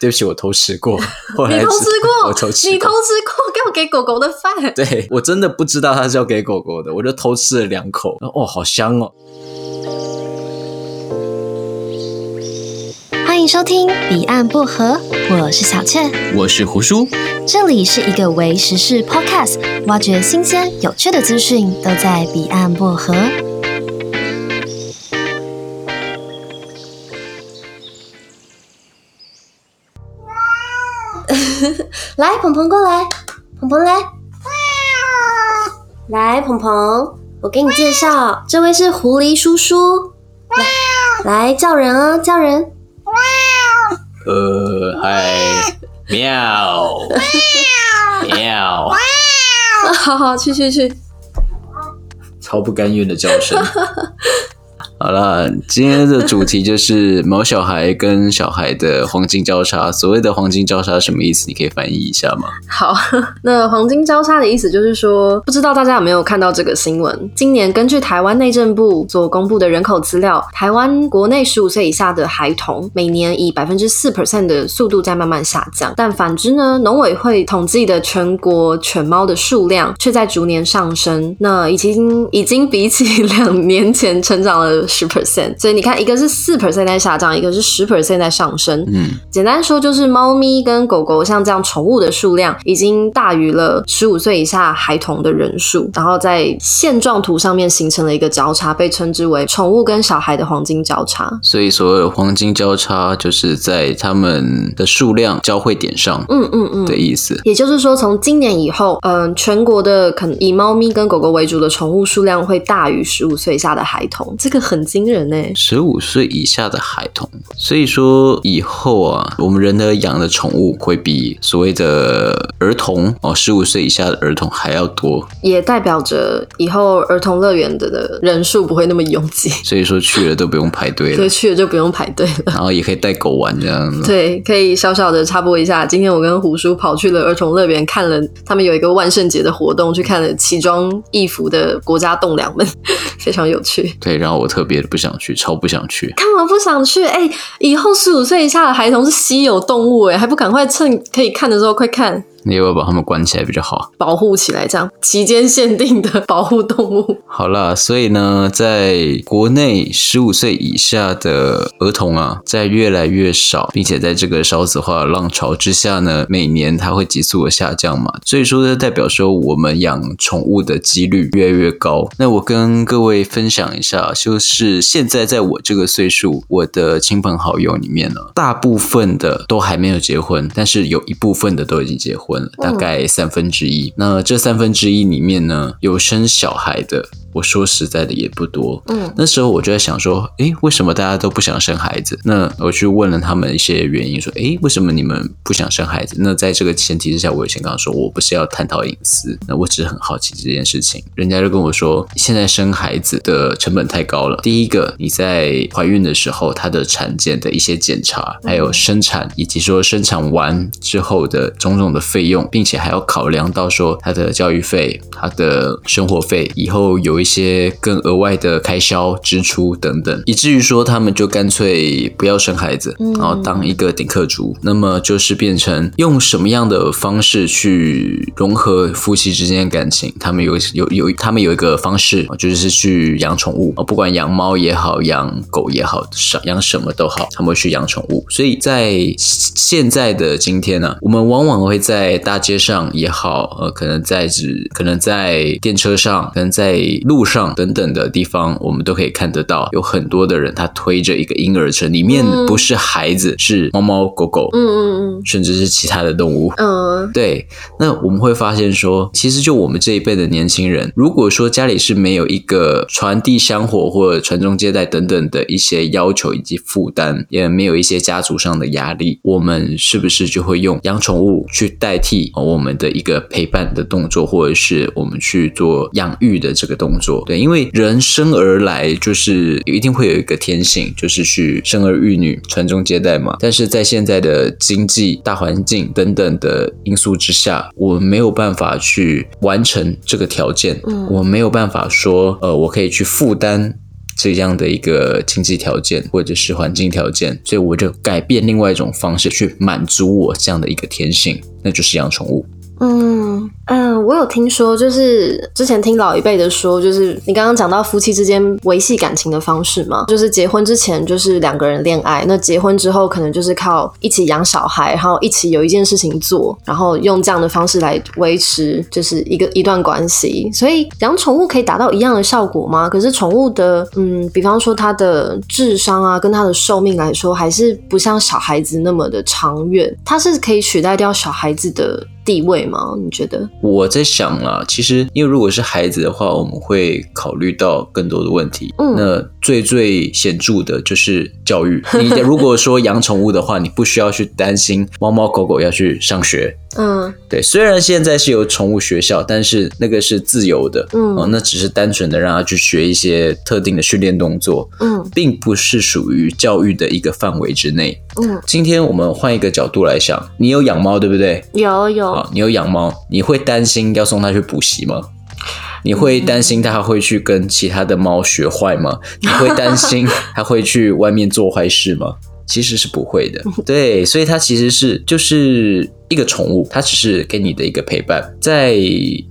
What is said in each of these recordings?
对不起，我偷吃过。你偷吃过？我偷吃过。你偷吃过？给我给狗狗的饭？对，我真的不知道它是要给狗狗的，我就偷吃了两口。哦，好香哦！欢迎收听《彼岸薄荷》，我是小雀，我是胡叔。这里是一个为时事 Podcast，挖掘新鲜有趣的资讯，都在彼岸薄荷。来，鹏鹏过来，鹏鹏来，来，鹏鹏，我给你介绍，这位是狐狸叔叔，来，来叫人啊，叫人，呃，嗨，喵，喵，好好，去去去，超不甘愿的叫声。好了，今天的主题就是毛小孩跟小孩的黄金交叉。所谓的黄金交叉什么意思？你可以翻译一下吗？好，那黄金交叉的意思就是说，不知道大家有没有看到这个新闻？今年根据台湾内政部所公布的人口资料，台湾国内十五岁以下的孩童每年以百分之四 percent 的速度在慢慢下降，但反之呢，农委会统计的全国犬猫的数量却在逐年上升。那已经已经比起两年前成长了。十 percent，所以你看，一个是四 percent 在下降，一个是十 percent 在上升。嗯，简单说就是猫咪跟狗狗像这样宠物的数量已经大于了十五岁以下孩童的人数，然后在现状图上面形成了一个交叉，被称之为宠物跟小孩的黄金交叉。所以所谓的黄金交叉，就是在他们的数量交汇点上，嗯嗯嗯的意思。也就是说，从今年以后，嗯、呃，全国的可能以猫咪跟狗狗为主的宠物数量会大于十五岁以下的孩童，这个很。很惊人呢，十五岁以下的孩童，所以说以后啊，我们人的养的宠物会比所谓的儿童哦，十五岁以下的儿童还要多，也代表着以后儿童乐园的的人数不会那么拥挤，所以说去了都不用排队了，对，去了就不用排队了，然后也可以带狗玩这样。子，对，可以小小的插播一下，今天我跟胡叔跑去了儿童乐园，看了他们有一个万圣节的活动，去看了奇装异服的国家栋梁们，非常有趣，对，然后我特。别的不想去，超不想去。干嘛不想去？哎、以后十五岁以下的孩童是稀有动物，哎，还不赶快趁可以看的时候快看。你要不要把它们关起来比较好？保护起来，这样期间限定的保护动物。好啦，所以呢，在国内十五岁以下的儿童啊，在越来越少，并且在这个少子化浪潮之下呢，每年它会急速的下降嘛。所以说，这代表说我们养宠物的几率越来越高。那我跟各位分享一下，就是现在在我这个岁数，我的亲朋好友里面呢，大部分的都还没有结婚，但是有一部分的都已经结婚。大概三分之一。那这三分之一里面呢，有生小孩的。我说实在的也不多，嗯，那时候我就在想说，诶，为什么大家都不想生孩子？那我去问了他们一些原因，说，诶，为什么你们不想生孩子？那在这个前提之下，我以前刚刚说我不是要探讨隐私，那我只是很好奇这件事情。人家就跟我说，现在生孩子的成本太高了。第一个，你在怀孕的时候，她的产检的一些检查，还有生产，以及说生产完之后的种种的费用，并且还要考量到说他的教育费、他的生活费，以后有一。一些更额外的开销支出等等，以至于说他们就干脆不要生孩子，然后当一个顶客族。那么就是变成用什么样的方式去融合夫妻之间的感情？他们有有有，他们有一个方式，就是去养宠物，不管养猫也好，养狗也好，养什么都好，他们会去养宠物。所以在现在的今天呢，我们往往会在大街上也好，呃，可能在指，可能在电车上，可能在路。路上等等的地方，我们都可以看得到，有很多的人他推着一个婴儿车，里面不是孩子，嗯、是猫猫狗狗，嗯嗯嗯，甚至是其他的动物，嗯，对。那我们会发现说，其实就我们这一辈的年轻人，如果说家里是没有一个传递香火或者传宗接代等等的一些要求以及负担，也没有一些家族上的压力，我们是不是就会用养宠物去代替我们的一个陪伴的动作，或者是我们去做养育的这个动作？对，因为人生而来就是一定会有一个天性，就是去生儿育女、传宗接代嘛。但是在现在的经济大环境等等的因素之下，我没有办法去完成这个条件，嗯，我没有办法说，呃，我可以去负担这样的一个经济条件或者是环境条件，所以我就改变另外一种方式去满足我这样的一个天性，那就是养宠物。嗯嗯，我有听说，就是之前听老一辈的说，就是你刚刚讲到夫妻之间维系感情的方式嘛，就是结婚之前就是两个人恋爱，那结婚之后可能就是靠一起养小孩，然后一起有一件事情做，然后用这样的方式来维持就是一个一段关系。所以养宠物可以达到一样的效果吗？可是宠物的，嗯，比方说它的智商啊，跟它的寿命来说，还是不像小孩子那么的长远，它是可以取代掉小孩子的地位吗？你觉得？我在想啦，其实因为如果是孩子的话，我们会考虑到更多的问题。嗯，那最最显著的就是教育。你如果说养宠物的话，你不需要去担心猫猫狗狗要去上学。嗯，对，虽然现在是有宠物学校，但是那个是自由的，嗯，哦，那只是单纯的让他去学一些特定的训练动作，嗯，并不是属于教育的一个范围之内，嗯。今天我们换一个角度来想，你有养猫对不对？有有，好，你有养猫，你会担心要送它去补习吗？你会担心它会去跟其他的猫学坏吗？你会担心它会去外面做坏事吗？其实是不会的，对，所以它其实是就是。一个宠物，它只是给你的一个陪伴。在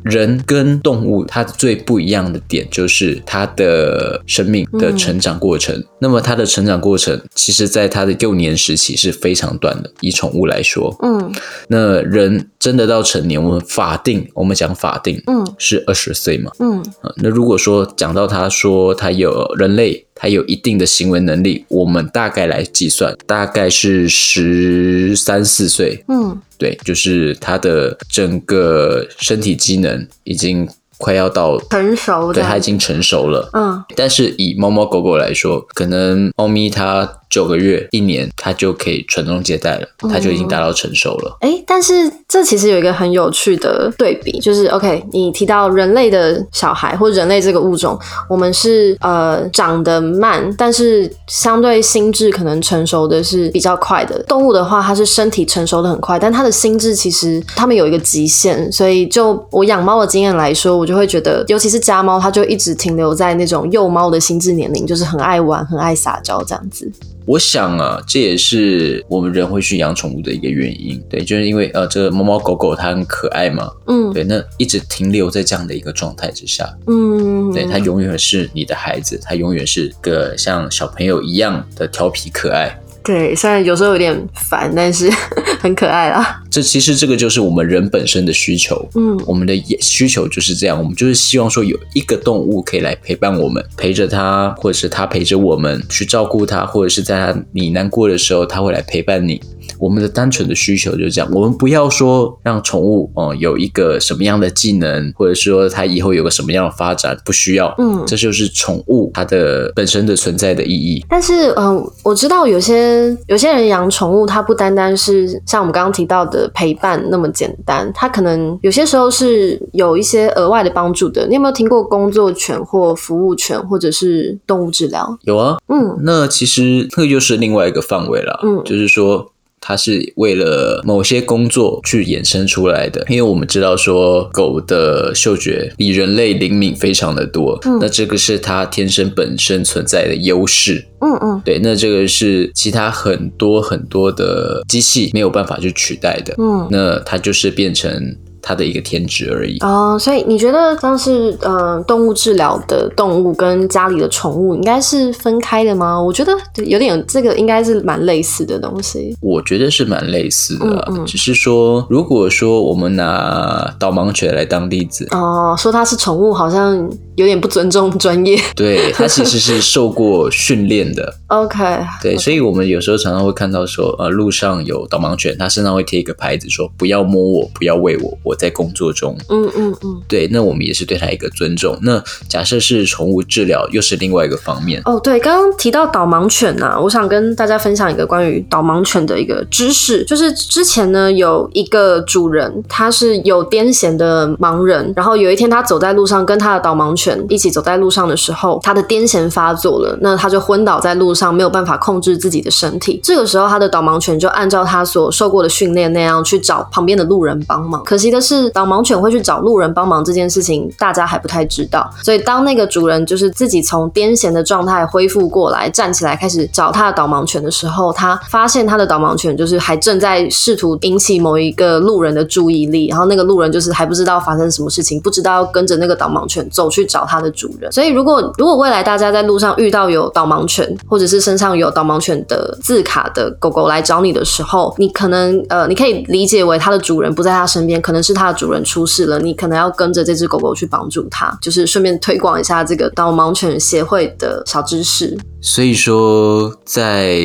人跟动物，它最不一样的点就是它的生命的成长过程。嗯、那么它的成长过程，其实在它的幼年时期是非常短的。以宠物来说，嗯，那人真的到成年，我们法定，我们讲法定，嗯，是二十岁嘛，嗯，那如果说讲到他说他有人类，他有一定的行为能力，我们大概来计算，大概是十三四岁，嗯。对，就是它的整个身体机能已经快要到成熟，对，它已经成熟了。嗯，但是以猫猫狗狗来说，可能猫咪它。九个月、一年，它就可以传宗接代了，它就已经达到成熟了。哎、嗯，但是这其实有一个很有趣的对比，就是 OK，你提到人类的小孩或人类这个物种，我们是呃长得慢，但是相对心智可能成熟的是比较快的。动物的话，它是身体成熟的很快，但它的心智其实它们有一个极限。所以就我养猫的经验来说，我就会觉得，尤其是家猫，它就一直停留在那种幼猫的心智年龄，就是很爱玩、很爱撒娇这样子。我想啊，这也是我们人会去养宠物的一个原因，对，就是因为呃，这个猫猫狗狗它很可爱嘛，嗯，对，那一直停留在这样的一个状态之下，嗯，对，它永远是你的孩子，它永远是个像小朋友一样的调皮可爱。对，虽然有时候有点烦，但是 很可爱啦。这其实这个就是我们人本身的需求，嗯，我们的需求就是这样，我们就是希望说有一个动物可以来陪伴我们，陪着它，或者是它陪着我们去照顾它，或者是在它你难过的时候，它会来陪伴你。我们的单纯的需求就是这样，我们不要说让宠物哦、嗯、有一个什么样的技能，或者说它以后有个什么样的发展，不需要，嗯，这就是宠物它的本身的存在的意义。但是，嗯、呃，我知道有些有些人养宠物，它不单单是像我们刚刚提到的陪伴那么简单，它可能有些时候是有一些额外的帮助的。你有没有听过工作犬或服务犬，或者是动物治疗？有啊，嗯，那其实那个就是另外一个范围了，嗯，就是说。它是为了某些工作去衍生出来的，因为我们知道说狗的嗅觉比人类灵敏非常的多，嗯，那这个是它天生本身存在的优势，嗯嗯，对，那这个是其他很多很多的机器没有办法去取代的，嗯，那它就是变成。它的一个天职而已哦，所以你觉得像是呃动物治疗的动物跟家里的宠物应该是分开的吗？我觉得有点这个应该是蛮类似的东西。我觉得是蛮类似的，嗯嗯，只是说如果说我们拿导盲犬来当例子哦，说它是宠物好像有点不尊重专业。对，它其实是受过训练的。OK，对，okay. 所以我们有时候常常会看到说呃路上有导盲犬，它身上会贴一个牌子说不要摸我，不要喂我，我。在工作中，嗯嗯嗯，对，那我们也是对它一个尊重。那假设是宠物治疗，又是另外一个方面。哦，对，刚刚提到导盲犬呐、啊，我想跟大家分享一个关于导盲犬的一个知识，就是之前呢有一个主人，他是有癫痫的盲人，然后有一天他走在路上，跟他的导盲犬一起走在路上的时候，他的癫痫发作了，那他就昏倒在路上没有办法控制自己的身体，这个时候他的导盲犬就按照他所受过的训练那样去找旁边的路人帮忙。可惜的是，导盲犬会去找路人帮忙这件事情，大家还不太知道。所以当那个主人就是自己从癫痫的状态恢复过来，站起来开始找他的导盲犬的时候，他发现他的导盲犬就是还正在试图引起某一个路人的注意力，然后那个路人就是还不知道发生什么事情，不知道要跟着那个导盲犬走去找他的主人。所以如果如果未来大家在路上遇到有导盲犬，或者是身上有导盲犬的字卡的狗狗来找你的时候，你可能呃，你可以理解为它的主人不在它身边，可能是它的主人出事了，你可能要跟着这只狗狗去帮助它，就是顺便推广一下这个导盲犬协会的小知识。所以说，在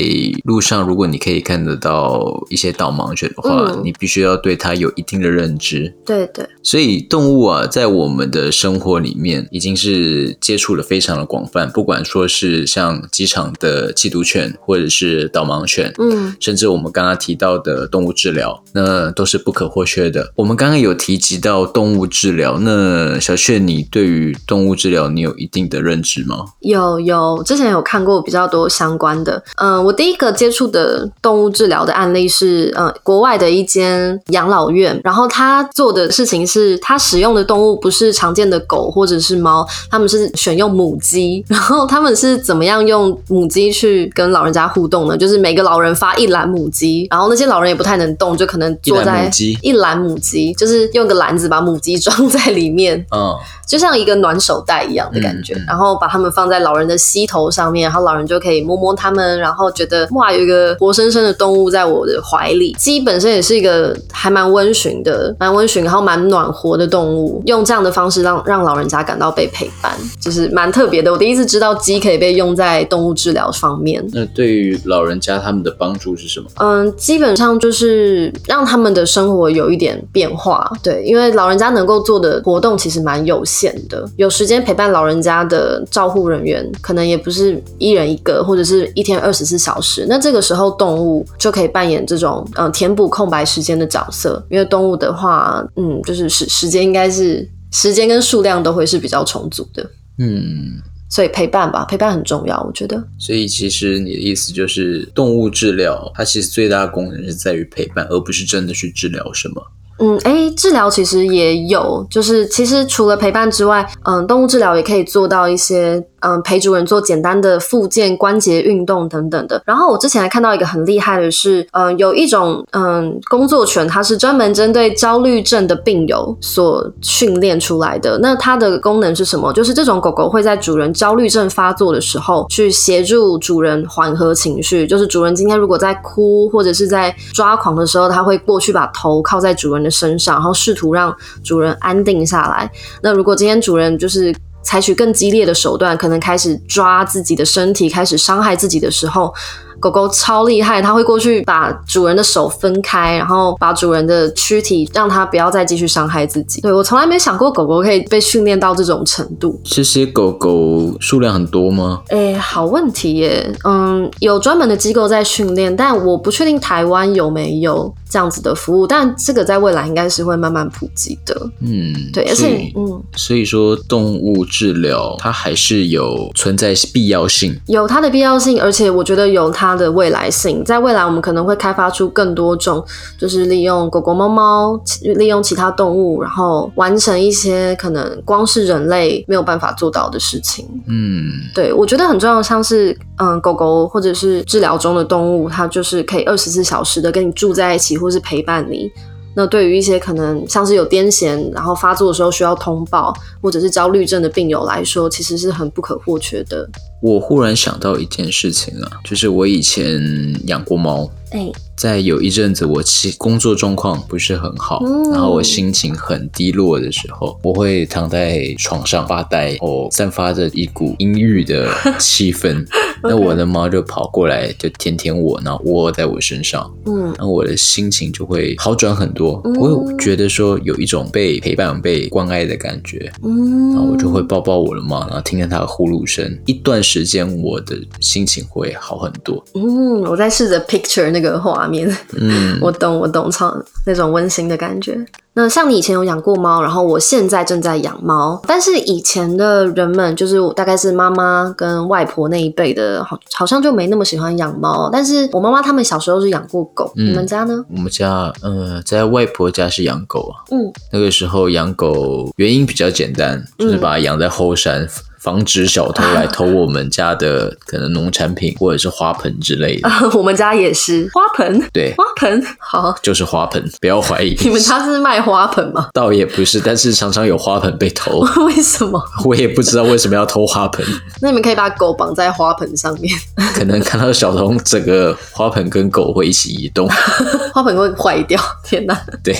路上，如果你可以看得到一些导盲犬的话，嗯、你必须要对它有一定的认知。对对。所以动物啊，在我们的生活里面，已经是接触的非常的广泛。不管说是像机场的缉毒犬，或者是导盲犬，嗯，甚至我们刚刚提到的动物治疗，那都是不可或缺的。我们刚刚有提及到动物治疗，那小雀，你对于动物治疗，你有一定的认知吗？有有，之前有看过。比较多相关的，嗯、呃，我第一个接触的动物治疗的案例是，呃，国外的一间养老院，然后他做的事情是，他使用的动物不是常见的狗或者是猫，他们是选用母鸡，然后他们是怎么样用母鸡去跟老人家互动呢？就是每个老人发一篮母鸡，然后那些老人也不太能动，就可能坐在一篮母鸡，就是用个篮子把母鸡装在里面，嗯，就像一个暖手袋一样的感觉，嗯嗯、然后把它们放在老人的膝头上面，然后老人就可以摸摸它们，然后觉得哇，有一个活生生的动物在我的怀里。鸡本身也是一个还蛮温驯的、蛮温驯，然后蛮暖和的动物。用这样的方式让让老人家感到被陪伴，就是蛮特别的。我第一次知道鸡可以被用在动物治疗方面。那对于老人家他们的帮助是什么？嗯，基本上就是让他们的生活有一点变化。对，因为老人家能够做的活动其实蛮有限的，有时间陪伴老人家的照护人员可能也不是一人一个，或者是一天二十四小时，那这个时候动物就可以扮演这种嗯、呃、填补空白时间的角色。因为动物的话，嗯，就是时时间应该是时间跟数量都会是比较充足的，嗯，所以陪伴吧，陪伴很重要，我觉得。所以其实你的意思就是，动物治疗它其实最大的功能是在于陪伴，而不是真的去治疗什么。嗯，哎，治疗其实也有，就是其实除了陪伴之外，嗯，动物治疗也可以做到一些。嗯，陪主人做简单的复健、关节运动等等的。然后我之前还看到一个很厉害的是，嗯，有一种嗯工作犬，它是专门针对焦虑症的病友所训练出来的。那它的功能是什么？就是这种狗狗会在主人焦虑症发作的时候，去协助主人缓和情绪。就是主人今天如果在哭或者是在抓狂的时候，它会过去把头靠在主人的身上，然后试图让主人安定下来。那如果今天主人就是采取更激烈的手段，可能开始抓自己的身体，开始伤害自己的时候。狗狗超厉害，它会过去把主人的手分开，然后把主人的躯体让它不要再继续伤害自己。对，我从来没想过狗狗可以被训练到这种程度。这些狗狗数量很多吗？诶，好问题耶。嗯，有专门的机构在训练，但我不确定台湾有没有这样子的服务。但这个在未来应该是会慢慢普及的。嗯，对，而且嗯，所以说动物治疗它还是有存在必要性，有它的必要性，而且我觉得有它。的未来性，在未来我们可能会开发出更多种，就是利用狗狗、猫猫，利用其他动物，然后完成一些可能光是人类没有办法做到的事情。嗯，对，我觉得很重要，像是嗯，狗狗或者是治疗中的动物，它就是可以二十四小时的跟你住在一起，或是陪伴你。那对于一些可能像是有癫痫，然后发作的时候需要通报，或者是焦虑症的病友来说，其实是很不可或缺的。我忽然想到一件事情啊，就是我以前养过猫。哎，在有一阵子我其工作状况不是很好，嗯，然后我心情很低落的时候，我会躺在床上发呆，哦，散发着一股阴郁的气氛。那我的猫就跑过来，就舔舔我，然后窝在我身上，嗯，然后我的心情就会好转很多。我有觉得说有一种被陪伴、被关爱的感觉，嗯，然后我就会抱抱我的猫，然后听见它的呼噜声，一段时间我的心情会好很多。嗯，我在试着 picture 那个画面，嗯，我懂，我懂，超那种温馨的感觉。那像你以前有养过猫，然后我现在正在养猫，但是以前的人们，就是我大概是妈妈跟外婆那一辈的，好好像就没那么喜欢养猫。但是我妈妈他们小时候是养过狗，嗯、你们家呢？我们家呃，在外婆家是养狗啊。嗯，那个时候养狗原因比较简单，就是把它养在后山。嗯防止小偷来偷我们家的可能农产品或者是花盆之类的。我们家也是花盆，对，花盆好，就是花盆，不要怀疑。你们家是卖花盆吗？倒也不是，但是常常有花盆被偷。为什么？我也不知道为什么要偷花盆。那你们可以把狗绑在花盆上面，可能看到小偷，整个花盆跟狗会一起移动，花盆会坏掉。天哪！对。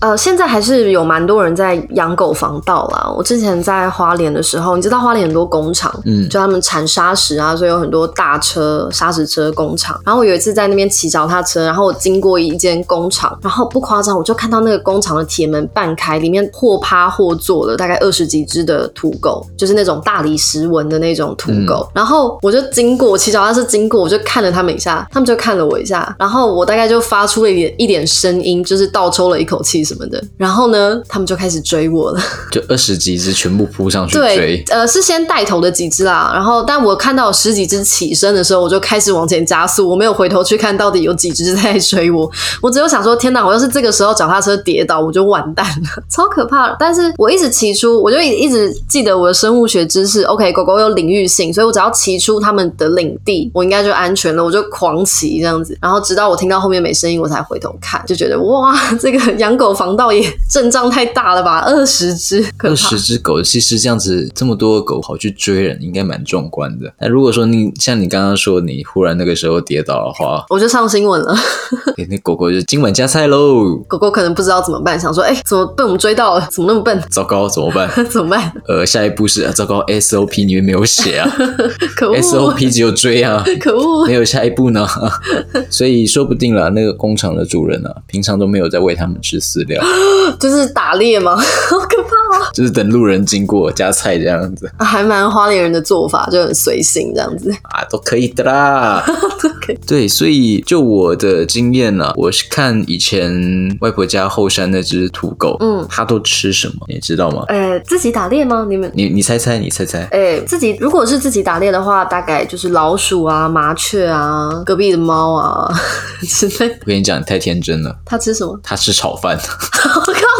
呃，现在还是有蛮多人在养狗防盗啦。我之前在花莲的时候，你知道花莲很多工厂，嗯，就他们产砂石啊，所以有很多大车砂石车工厂。然后我有一次在那边骑脚踏车，然后我经过一间工厂，然后不夸张，我就看到那个工厂的铁门半开，里面或趴或坐了大概二十几只的土狗，就是那种大理石纹的那种土狗。嗯、然后我就经过，我骑脚踏车经过，我就看了他们一下，他们就看了我一下，然后我大概就发出了一点一点声音，就是倒抽了一口气。什么的，然后呢，他们就开始追我了，就二十几只全部扑上去追。对，呃，是先带头的几只啦，然后但我看到十几只起身的时候，我就开始往前加速，我没有回头去看到底有几只在追我，我只有想说，天哪，我要是这个时候脚踏车跌倒，我就完蛋了，超可怕。但是我一直骑出，我就一一直记得我的生物学知识，OK，狗狗有领域性，所以我只要骑出他们的领地，我应该就安全了，我就狂骑这样子，然后直到我听到后面没声音，我才回头看，就觉得哇，这个养狗。防盗也阵仗太大了吧？二十只，二十只狗，其实这样子这么多狗跑去追人，应该蛮壮观的。那如果说你像你刚刚说，你忽然那个时候跌倒的话，我就上新闻了。欸、那狗狗就今晚加菜喽。狗狗可能不知道怎么办，想说，哎、欸，怎么被我们追到了？怎么那么笨？糟糕，怎么办？怎么办？呃，下一步是啊，糟糕，SOP 里面没有写啊，可恶，SOP 只有追啊，可恶，没有下一步呢。所以说不定了，那个工厂的主人啊，平常都没有在喂他们吃饲啊。就是打猎吗？好可怕！就是等路人经过加菜这样子，啊、还蛮花莲人的做法，就很随性这样子啊，都可以的啦。都可以。对，所以就我的经验呢，我是看以前外婆家后山那只土狗，嗯，它都吃什么，你知道吗？呃，自己打猎吗？你们，你你猜猜，你猜猜。哎，自己如果是自己打猎的话，大概就是老鼠啊、麻雀啊、隔壁的猫啊 之类。我跟你讲，你太天真了。它吃什么？它吃炒饭。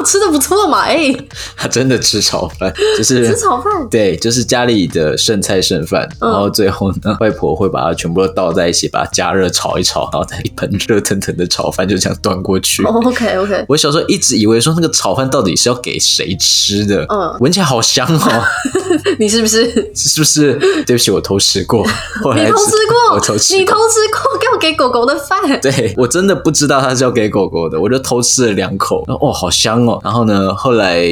吃的不错嘛，哎、欸，他真的吃炒饭，就是吃炒饭，对，就是家里的剩菜剩饭，嗯、然后最后呢，外婆会把它全部都倒在一起，把它加热炒一炒，然后再一盆热腾腾的炒饭就这样端过去。哦、OK OK，我小时候一直以为说那个炒饭到底是要给谁吃的，嗯，闻起来好香哦。你是不是？是不是？对不起，我偷吃过。后来你偷吃过？我偷吃。你偷吃过？给我给狗狗的饭？对，我真的不知道它是要给狗狗的，我就偷吃了两口。哦，好香哦。然后呢，后来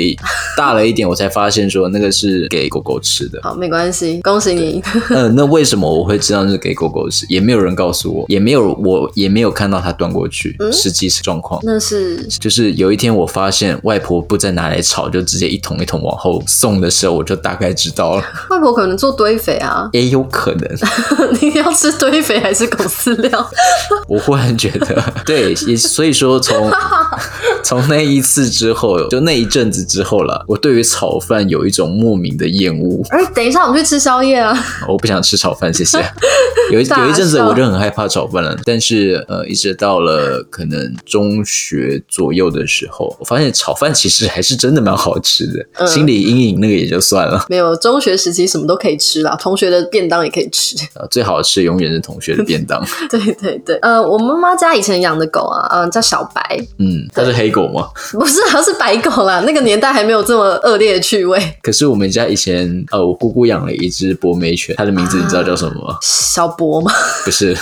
大了一点，我才发现说那个是给狗狗吃的。好，没关系，恭喜你。嗯、呃，那为什么我会知道是给狗狗吃？也没有人告诉我，也没有我也没有看到它端过去。嗯、实际状况那是就是有一天我发现外婆不再拿来炒，就直接一桶一桶往后送的时候，我就大概知道了。外婆可能做堆肥啊，也有可能。你要吃堆肥还是狗饲料？我忽然觉得，对，也所以说从从那一次之后，就那一阵子之后了，我对于炒饭有一种莫名的厌恶。哎，等一下，我们去吃宵夜啊！我不想吃炒饭，谢谢。有一有一阵子我就很害怕炒饭了，但是呃，一直到了可能中学左右的时候，我发现炒饭其实还是真的蛮好吃的。嗯、心理阴影那个也就算了，没有中学时期什么都可以吃啦，同学的便当也可以吃。呃，最好吃永远是同学的便当。对对对，呃，我妈妈家以前养的狗啊，嗯、呃，叫小白。嗯，它是黑狗吗？不是，它是白狗啦。那个年代还没有这么恶劣的趣味。可是我们家以前，呃，我姑姑养了一只博美犬，它的名字你知道叫什么吗？小博吗？不是，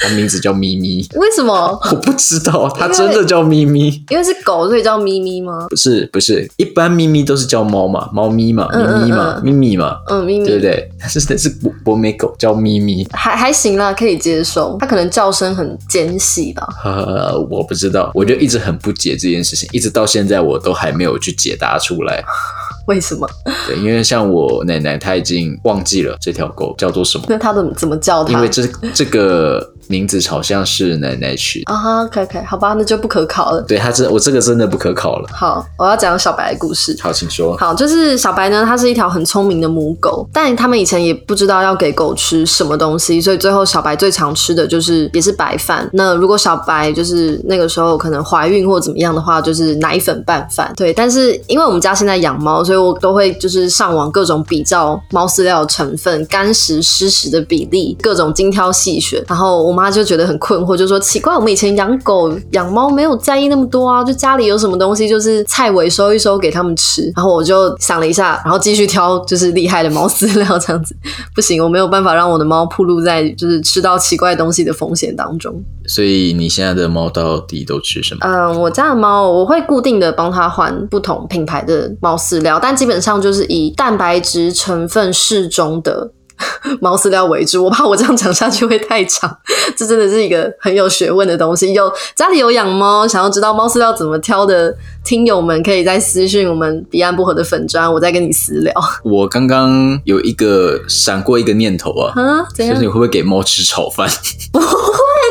它名字叫咪咪。为什么？我不知道，它真的叫咪咪。因为是狗，所以叫咪咪吗？不是，不是，一般咪咪都是叫猫嘛，猫咪嘛，咪咪嘛，咪咪嘛，嗯，咪咪，对不对？但是那是博博美狗，叫咪咪，还还行啦，可以接受。它可能叫声很尖细吧？呃，我不知道，我就一直很不解这件事情，一直到现在我都还没有去解答出来。为什么？对，因为像我奶奶，她已经忘记了这条狗叫做什么。那她怎么怎么叫它？因为这这个名字好像是奶奶取的。啊哈，OK OK，好吧，那就不可考了。对，他这我这个真的不可考了。好，我要讲小白的故事。好，请说。好，就是小白呢，它是一条很聪明的母狗，但他们以前也不知道要给狗吃什么东西，所以最后小白最常吃的就是也是白饭。那如果小白就是那个时候可能怀孕或怎么样的话，就是奶粉拌饭。对，但是因为我们家现在养猫，所以我都会就是上网各种比较猫饲料的成分、干食湿食的比例，各种精挑细选。然后我妈就觉得很困惑，就说奇怪，我们以前养狗养猫没有在意那么多啊，就家里有什么东西就是菜尾收一收给他们吃。然后我就想了一下，然后继续挑就是厉害的猫饲料这样子。不行，我没有办法让我的猫暴露在就是吃到奇怪东西的风险当中。所以你现在的猫到底都吃什么？嗯，我家的猫我会固定的帮它换不同品牌的猫饲料，但基本上就是以蛋白质成分适中的。猫饲料为主，我怕我这样讲下去会太长。这真的是一个很有学问的东西。有家里有养猫，想要知道猫饲料怎么挑的听友们，可以在私讯我们彼岸薄荷的粉砖，我再跟你私聊。我刚刚有一个闪过一个念头啊，啊，怎样？就是你会不会给猫吃炒饭？不会啦，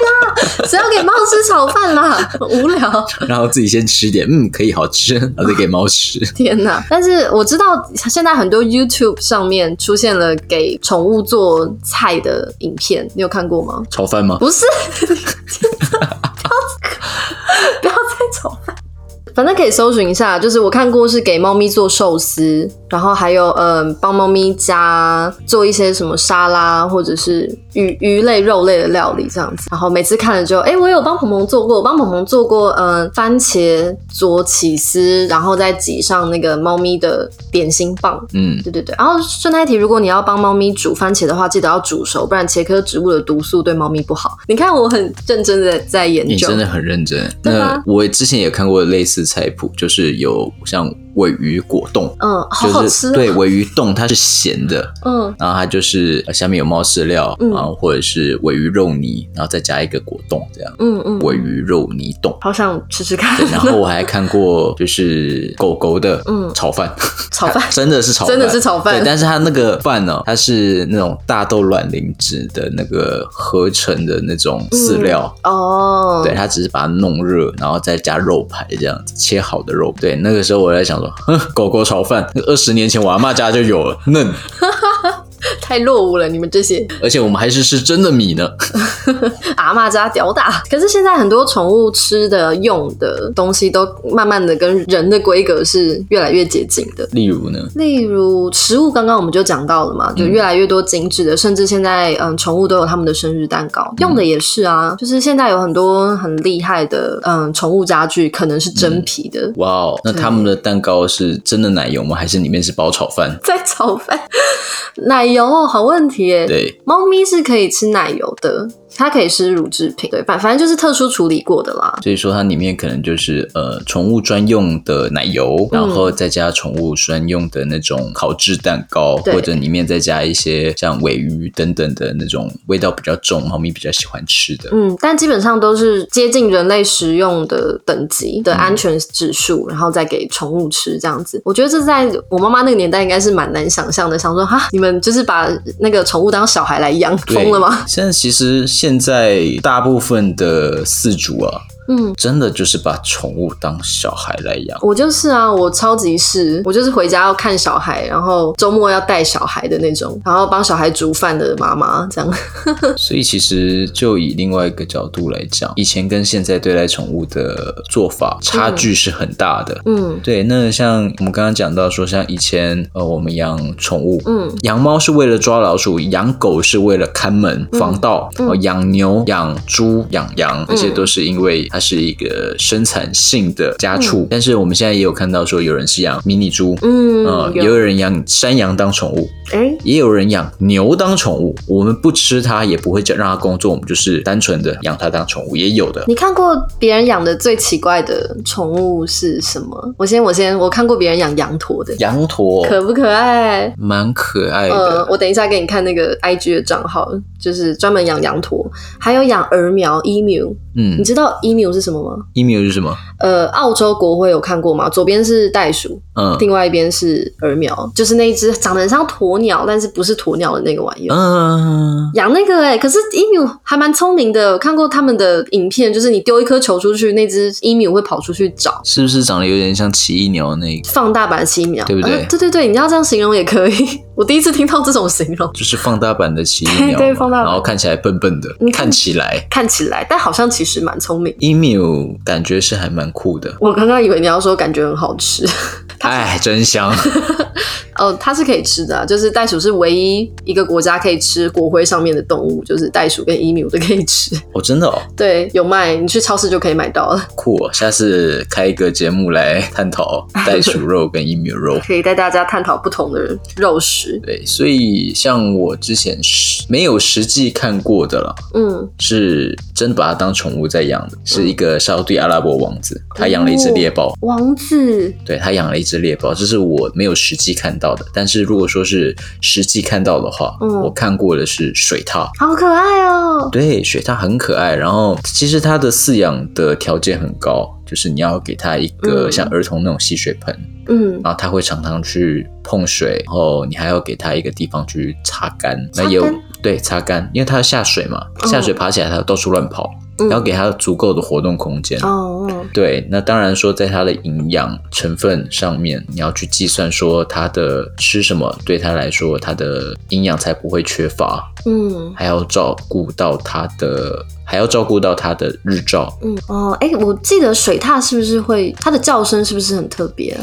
谁要给猫吃炒饭啦？很无聊。然后自己先吃一点，嗯，可以好吃，然后再给猫吃。天哪！但是我知道现在很多 YouTube 上面出现了给宠物做菜的影片，你有看过吗？炒饭吗？不是。反正可以搜寻一下，就是我看过是给猫咪做寿司，然后还有嗯帮猫咪加做一些什么沙拉或者是鱼鱼类肉类的料理这样子。然后每次看了就哎、欸，我有帮鹏鹏做过，我帮鹏鹏做过嗯番茄佐起司，然后再挤上那个猫咪的点心棒。嗯，对对对。然后顺带一提，如果你要帮猫咪煮番茄的话，记得要煮熟，不然茄科植物的毒素对猫咪不好。你看我很认真的在研究，你真的很认真。那我之前也看过类似。菜谱就是有像鮪鱼果冻，嗯，好好吃。对，尾鱼冻它是咸的，嗯，然后它就是下面有猫饲料，然后或者是尾鱼肉泥，然后再加一个果冻这样，嗯嗯，尾鱼肉泥冻，好想吃吃看。然后我还看过就是狗狗的，嗯，炒饭，炒饭？真的是炒饭，真的是炒饭。对，但是它那个饭呢，它是那种大豆卵磷脂的那个合成的那种饲料。哦，对，它只是把它弄热，然后再加肉排这样子。切好的肉，对，那个时候我在想哼，狗狗炒饭，二十年前我阿妈家就有了，嫩。太落伍了，你们这些。而且我们还是吃真的米呢。阿妈家屌大。可是现在很多宠物吃的、用的东西都慢慢的跟人的规格是越来越接近的。例如呢？例如食物，刚刚我们就讲到了嘛，就越来越多精致的，嗯、甚至现在嗯，宠物都有他们的生日蛋糕，用的也是啊。嗯、就是现在有很多很厉害的嗯，宠物家具可能是真皮的。哇哦、那他们的蛋糕是真的奶油吗？还是里面是包炒饭？在炒饭。奶油哦，好问题耶。对，猫咪是可以吃奶油的。它可以是乳制品，对，反反正就是特殊处理过的啦。所以说它里面可能就是呃宠物专用的奶油，嗯、然后再加宠物专用的那种烤制蛋糕，对或者里面再加一些像尾鱼等等的那种味道比较重、猫咪比较喜欢吃的。嗯，但基本上都是接近人类食用的等级的安全指数，嗯、然后再给宠物吃这样子。我觉得这在我妈妈那个年代应该是蛮难想象的，想说哈，你们就是把那个宠物当小孩来养，疯了吗？现在其实。现在大部分的四主啊。嗯，真的就是把宠物当小孩来养。我就是啊，我超级是，我就是回家要看小孩，然后周末要带小孩的那种，然后帮小孩煮饭的妈妈这样。所以其实就以另外一个角度来讲，以前跟现在对待宠物的做法差距是很大的。嗯，对。那像我们刚刚讲到说，像以前呃，我们养宠物，嗯，养猫是为了抓老鼠，养狗是为了看门防盗，嗯，养牛、养猪、养羊，这些都是因为。它是一个生产性的家畜，嗯、但是我们现在也有看到说有人是养迷你猪，嗯，呃、有也有人养山羊当宠物，哎、也有人养牛当宠物。我们不吃它，也不会叫让它工作，我们就是单纯的养它当宠物，也有的。你看过别人养的最奇怪的宠物是什么？我先，我先，我看过别人养羊驼的，羊驼可不可爱？蛮可爱的。呃，我等一下给你看那个 IG 的账号，就是专门养羊驼，还有养鴯鶓 emu。嗯，你知道 emu emu 是什么吗？emu 是什么？呃，澳洲国徽有看过吗？左边是袋鼠，嗯，另外一边是鸸鹋，就是那一只长得很像鸵鸟，但是不是鸵鸟的那个玩意儿。嗯，养那个哎、欸，可是 emu 还蛮聪明的，我看过他们的影片，就是你丢一颗球出去，那只 emu 会跑出去找，是不是长得有点像奇异鸟那个？放大版的奇异鸟，对不对？呃？对对对，你要这样形容也可以。我第一次听到这种形容，就是放大版的奇异鸟，对，放大版，然后看起来笨笨的，看，看起来看起来，但好像其实蛮聪明。emu 感觉是还蛮酷的。我刚刚以为你要说感觉很好吃，哎，真香。哦，它是可以吃的啊，就是袋鼠是唯一一个国家可以吃国徽上面的动物，就是袋鼠跟 emu 都可以吃。哦，真的哦？对，有卖，你去超市就可以买到了。酷哦！下次开一个节目来探讨袋鼠肉跟 emu 肉，可以带大家探讨不同的肉食。对，所以像我之前是没有实际看过的了，嗯，是真的把它当宠物在养的，是一个沙乌地阿拉伯王子，他养了一只猎豹。哦、王子，对，他养了一只猎豹，这是我没有实际看到的。但是如果说是实际看到的话，嗯，我看过的是水獭，好可爱哦。对，水獭很可爱。然后其实它的饲养的条件很高，就是你要给它一个像儿童那种吸水盆，嗯，然后它会常常去碰水，然后你还要给它一个地方去擦干。那也有对擦干，因为它要下水嘛，下水爬起来它到处乱跑。要给它足够的活动空间哦。嗯、对，那当然说，在它的营养成分上面，你要去计算说它的吃什么，对它来说，它的营养才不会缺乏。嗯，还要照顾到它的，还要照顾到它的日照。嗯哦，哎，我记得水獭是不是会它的叫声是不是很特别？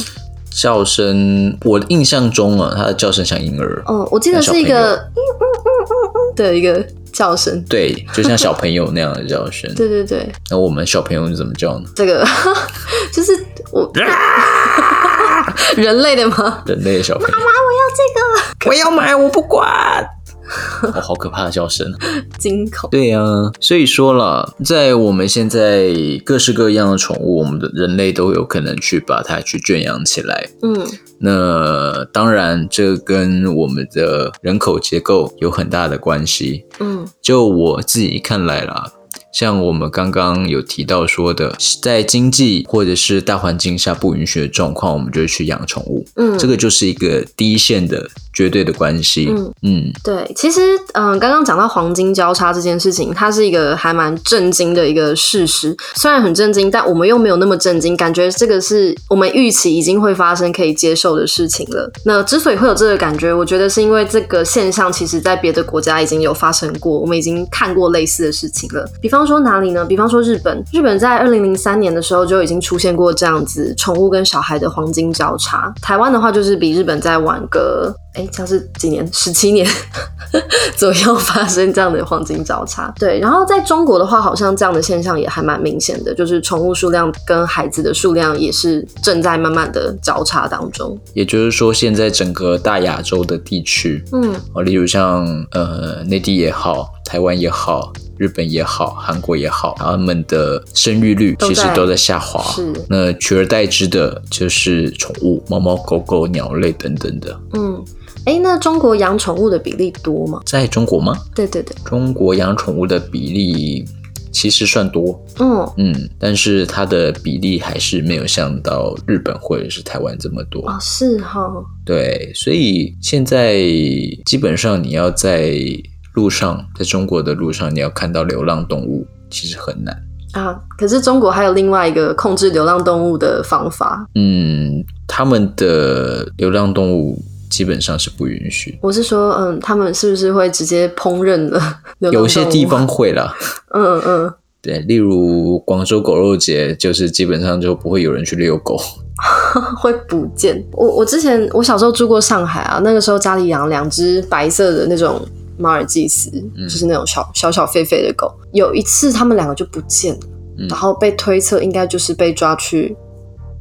叫声，我的印象中啊，它的叫声像婴儿。哦，我记得是一个嗯嗯嗯嗯嗯的一个。叫声对，就像小朋友那样的叫声。对对对。那我们小朋友是怎么叫呢？这个 就是我 人类的吗？人类的小朋友。妈妈，我要这个，我要买，我不管。哦，好可怕的叫声，惊恐。对呀、啊，所以说了，在我们现在各式各样的宠物，我们的人类都有可能去把它去圈养起来。嗯，那当然，这跟我们的人口结构有很大的关系。嗯，就我自己看来啦。像我们刚刚有提到说的，在经济或者是大环境下不允许的状况，我们就会去养宠物。嗯，这个就是一个第一线的绝对的关系。嗯嗯，对，其实嗯，刚刚讲到黄金交叉这件事情，它是一个还蛮震惊的一个事实。虽然很震惊，但我们又没有那么震惊，感觉这个是我们预期已经会发生、可以接受的事情了。那之所以会有这个感觉，我觉得是因为这个现象其实在别的国家已经有发生过，我们已经看过类似的事情了。比方。比方说哪里呢？比方说日本，日本在二零零三年的时候就已经出现过这样子宠物跟小孩的黄金交叉。台湾的话就是比日本再晚个，哎，这样是几年？十七年 左右发生这样的黄金交叉。对，然后在中国的话，好像这样的现象也还蛮明显的，就是宠物数量跟孩子的数量也是正在慢慢的交叉当中。也就是说，现在整个大亚洲的地区，嗯，例如像呃内地也好，台湾也好。日本也好，韩国也好，他们的生育率其实都在下滑。是，那取而代之的就是宠物，猫猫狗狗、鸟类等等的。嗯，哎，那中国养宠物的比例多吗？在中国吗？对对对，中国养宠物的比例其实算多。嗯嗯，但是它的比例还是没有像到日本或者是台湾这么多。啊、哦，是哈、哦。对，所以现在基本上你要在。路上，在中国的路上，你要看到流浪动物，其实很难啊。可是中国还有另外一个控制流浪动物的方法。嗯，他们的流浪动物基本上是不允许。我是说，嗯，他们是不是会直接烹饪了？有些地方会啦。嗯嗯，对，例如广州狗肉节，就是基本上就不会有人去遛狗，会不见。我我之前我小时候住过上海啊，那个时候家里养两只白色的那种。马尔济斯就是那种小小小肥肥的狗，有一次他们两个就不见了，嗯、然后被推测应该就是被抓去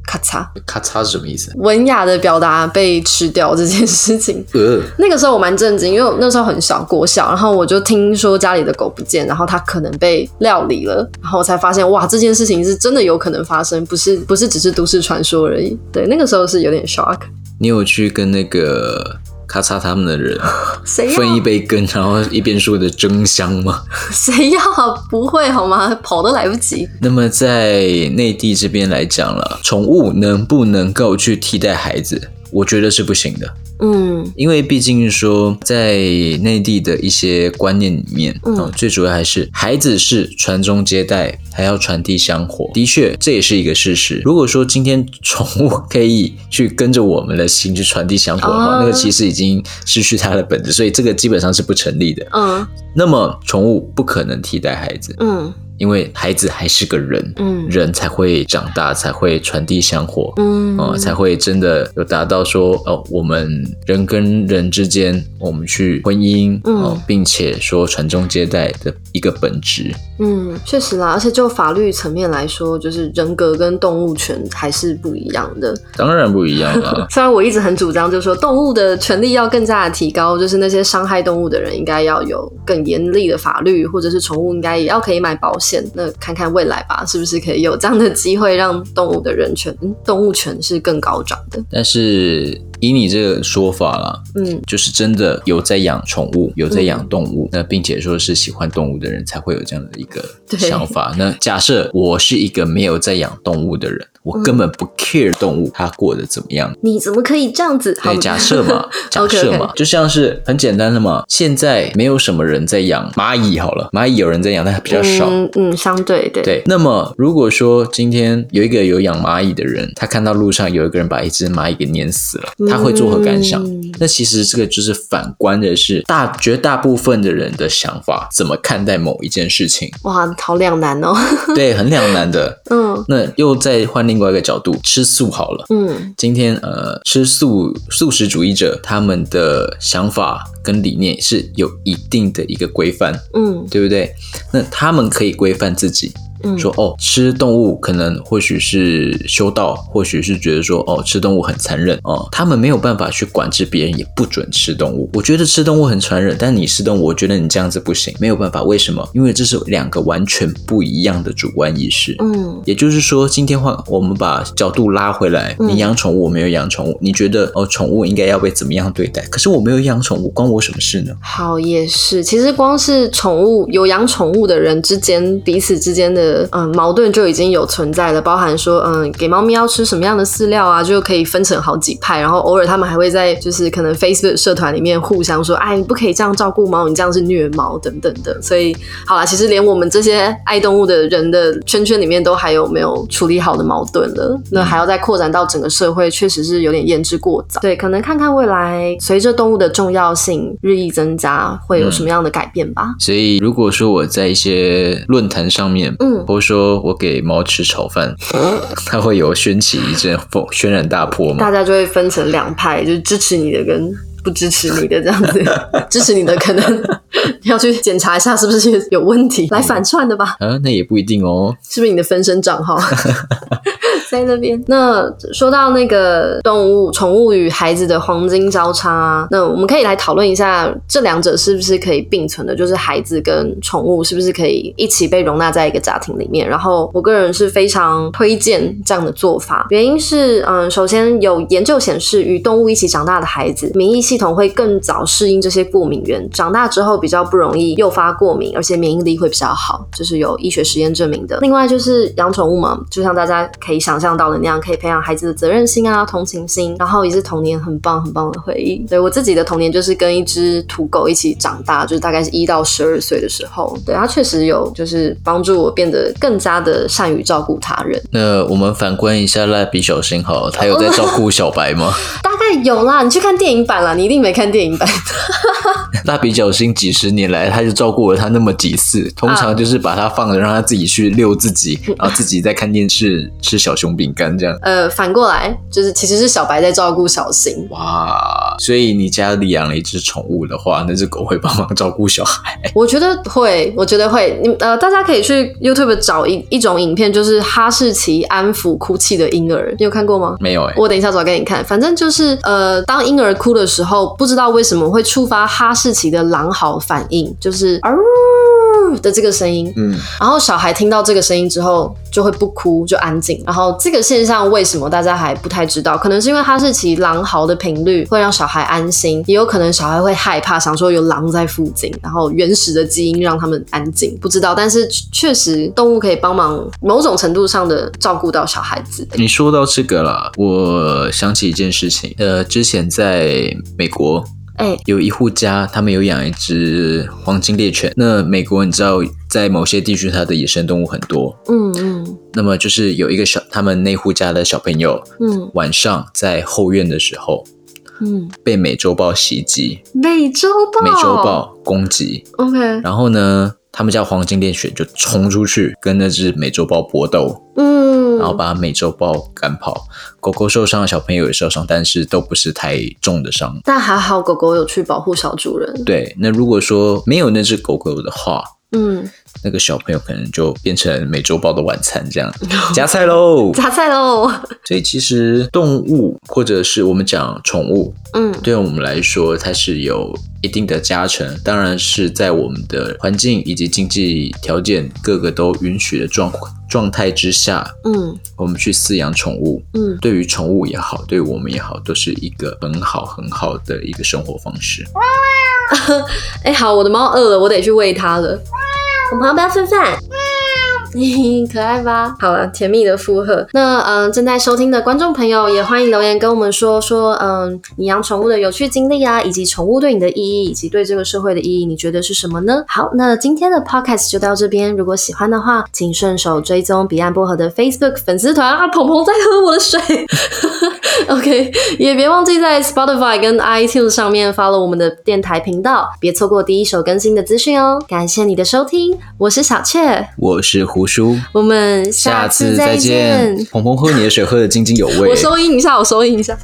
咔嚓。咔嚓是什么意思？文雅的表达被吃掉这件事情。呃，那个时候我蛮震惊，因为我那时候很小，国小，然后我就听说家里的狗不见，然后它可能被料理了，然后我才发现哇，这件事情是真的有可能发生，不是不是只是都市传说而已。对，那个时候是有点 shock。你有去跟那个？咔嚓他们的人谁分一杯羹，然后一边说的争香吗？谁要？不会好吗？跑都来不及。那么在内地这边来讲了，宠物能不能够去替代孩子？我觉得是不行的。嗯，因为毕竟说在内地的一些观念里面，嗯，最主要还是孩子是传宗接代，还要传递香火。的确，这也是一个事实。如果说今天宠物可以去跟着我们的心去传递香火的话，那个其实已经失去它的本质，所以这个基本上是不成立的。嗯，那么宠物不可能替代孩子。嗯。因为孩子还是个人，嗯，人才会长大，才会传递香火，嗯，哦，才会真的有达到说，哦，我们人跟人之间，我们去婚姻，哦，并且说传宗接代的一个本质。嗯，确实啦，而且就法律层面来说，就是人格跟动物权还是不一样的。当然不一样了。虽然我一直很主张，就是说动物的权利要更加的提高，就是那些伤害动物的人应该要有更严厉的法律，或者是宠物应该也要可以买保险。那看看未来吧，是不是可以有这样的机会，让动物的人权、动物权是更高涨的？但是以你这个说法啦，嗯，就是真的有在养宠物，有在养动物，嗯、那并且说是喜欢动物的人才会有这样的一个想法。那假设我是一个没有在养动物的人。我根本不 care 动物它过得怎么样，你怎么可以这样子？对，假设嘛，假设嘛，okay, okay. 就像是很简单的嘛。现在没有什么人在养蚂蚁，好了，蚂蚁有人在养，但还比较少。嗯嗯，相对对对。那么如果说今天有一个有养蚂蚁的人，他看到路上有一个人把一只蚂蚁给碾死了，他会作何感想？嗯、那其实这个就是反观的是大绝大部分的人的想法，怎么看待某一件事情？哇，好两难哦。对，很两难的。嗯，那又在换。另外一个角度，吃素好了。嗯，今天呃，吃素素食主义者他们的想法跟理念是有一定的一个规范，嗯，对不对？那他们可以规范自己。说哦，吃动物可能或许是修道，或许是觉得说哦，吃动物很残忍哦，他们没有办法去管制别人，也不准吃动物。我觉得吃动物很残忍，但你吃动物，我觉得你这样子不行，没有办法。为什么？因为这是两个完全不一样的主观意识。嗯，也就是说，今天换我们把角度拉回来，你养宠物，我没有养宠物，你觉得哦，宠物应该要被怎么样对待？可是我没有养宠物，关我什么事呢？好，也是，其实光是宠物有养宠物的人之间彼此之间的。嗯，矛盾就已经有存在了，包含说，嗯，给猫咪要吃什么样的饲料啊，就可以分成好几派，然后偶尔他们还会在就是可能 Facebook 社团里面互相说，哎，你不可以这样照顾猫，你这样是虐猫等等的。所以，好啦，其实连我们这些爱动物的人的圈圈里面都还有没有处理好的矛盾了，那还要再扩展到整个社会，确实是有点言之过早。对，可能看看未来随着动物的重要性日益增加，会有什么样的改变吧。嗯，所以，如果说我在一些论坛上面，嗯。或者说我给猫吃炒饭，它会有掀起一阵风，轩然大波吗？大家就会分成两派，就是支持你的跟不支持你的这样子。支持你的可能 要去检查一下是不是有问题，来反串的吧？啊，那也不一定哦。是不是你的分身账号？在那边。那说到那个动物、宠物与孩子的黄金交叉，那我们可以来讨论一下，这两者是不是可以并存的？就是孩子跟宠物是不是可以一起被容纳在一个家庭里面？然后，我个人是非常推荐这样的做法。原因是，嗯，首先有研究显示，与动物一起长大的孩子，免疫系统会更早适应这些过敏源，长大之后比较不容易诱发过敏，而且免疫力会比较好，这是有医学实验证明的。另外就是养宠物嘛，就像大家可以想。想到的那样，可以培养孩子的责任心啊、同情心，然后也是童年很棒很棒的回忆。对，我自己的童年就是跟一只土狗一起长大，就是大概是一到十二岁的时候，对，它确实有就是帮助我变得更加的善于照顾他人。那我们反观一下蜡笔小新，好，他有在照顾小白吗？大概有啦，你去看电影版啦，你一定没看电影版。蜡笔小新几十年来，他就照顾了他那么几次，通常就是把他放着，让他自己去遛自己，然后自己在看电视吃小熊。饼干这样，呃，反过来就是其实是小白在照顾小新。哇，所以你家里养了一只宠物的话，那只狗会帮忙照顾小孩？我觉得会，我觉得会。你呃，大家可以去 YouTube 找一一种影片，就是哈士奇安抚哭泣的婴儿，你有看过吗？没有哎、欸，我等一下找给你看。反正就是呃，当婴儿哭的时候，不知道为什么会触发哈士奇的狼嚎反应，就是啊。的这个声音，嗯，然后小孩听到这个声音之后就会不哭，就安静。然后这个现象为什么大家还不太知道？可能是因为哈士奇狼嚎的频率会让小孩安心，也有可能小孩会害怕，想说有狼在附近，然后原始的基因让他们安静。不知道，但是确实动物可以帮忙某种程度上的照顾到小孩子。你说到这个了，我想起一件事情，呃，之前在美国。哎，有一户家，他们有养一只黄金猎犬。那美国，你知道，在某些地区，它的野生动物很多。嗯嗯。那么就是有一个小，他们那户家的小朋友，嗯，晚上在后院的时候，嗯，被美洲豹袭击。美洲豹。美洲豹攻击。OK。然后呢，他们家黄金猎犬就冲出去跟那只美洲豹搏斗。嗯。然后把美洲豹赶跑，狗狗受伤，小朋友也受伤，但是都不是太重的伤。但还好，狗狗有去保护小主人。对，那如果说没有那只狗狗的话，嗯，那个小朋友可能就变成美洲豹的晚餐这样，夹菜喽，夹菜喽。所以其实动物或者是我们讲宠物，嗯，对我们来说它是有一定的加成，当然是在我们的环境以及经济条件各个都允许的状况。状态之下，嗯，我们去饲养宠物，嗯，对于宠物也好，对于我们也好，都是一个很好很好的一个生活方式。哎，好，我的猫饿了，我得去喂它了。我们要不要吃饭？可爱吧？好了，甜蜜的附和。那嗯、正在收听的观众朋友也欢迎留言跟我们说说，嗯、你养宠物的有趣经历啊，以及宠物对你的意义，以及对这个社会的意义，你觉得是什么呢？好，那今天的 podcast 就到这边。如果喜欢的话，请顺手追踪彼岸薄荷的 Facebook 粉丝团啊，鹏鹏在喝我的水。OK，也别忘记在 Spotify 跟 iTunes 上面 follow 我们的电台频道，别错过第一手更新的资讯哦。感谢你的收听，我是小雀，我是胡叔，我们下次再见。鹏鹏喝你的水喝的津津有味，我收音一下，我收音一下。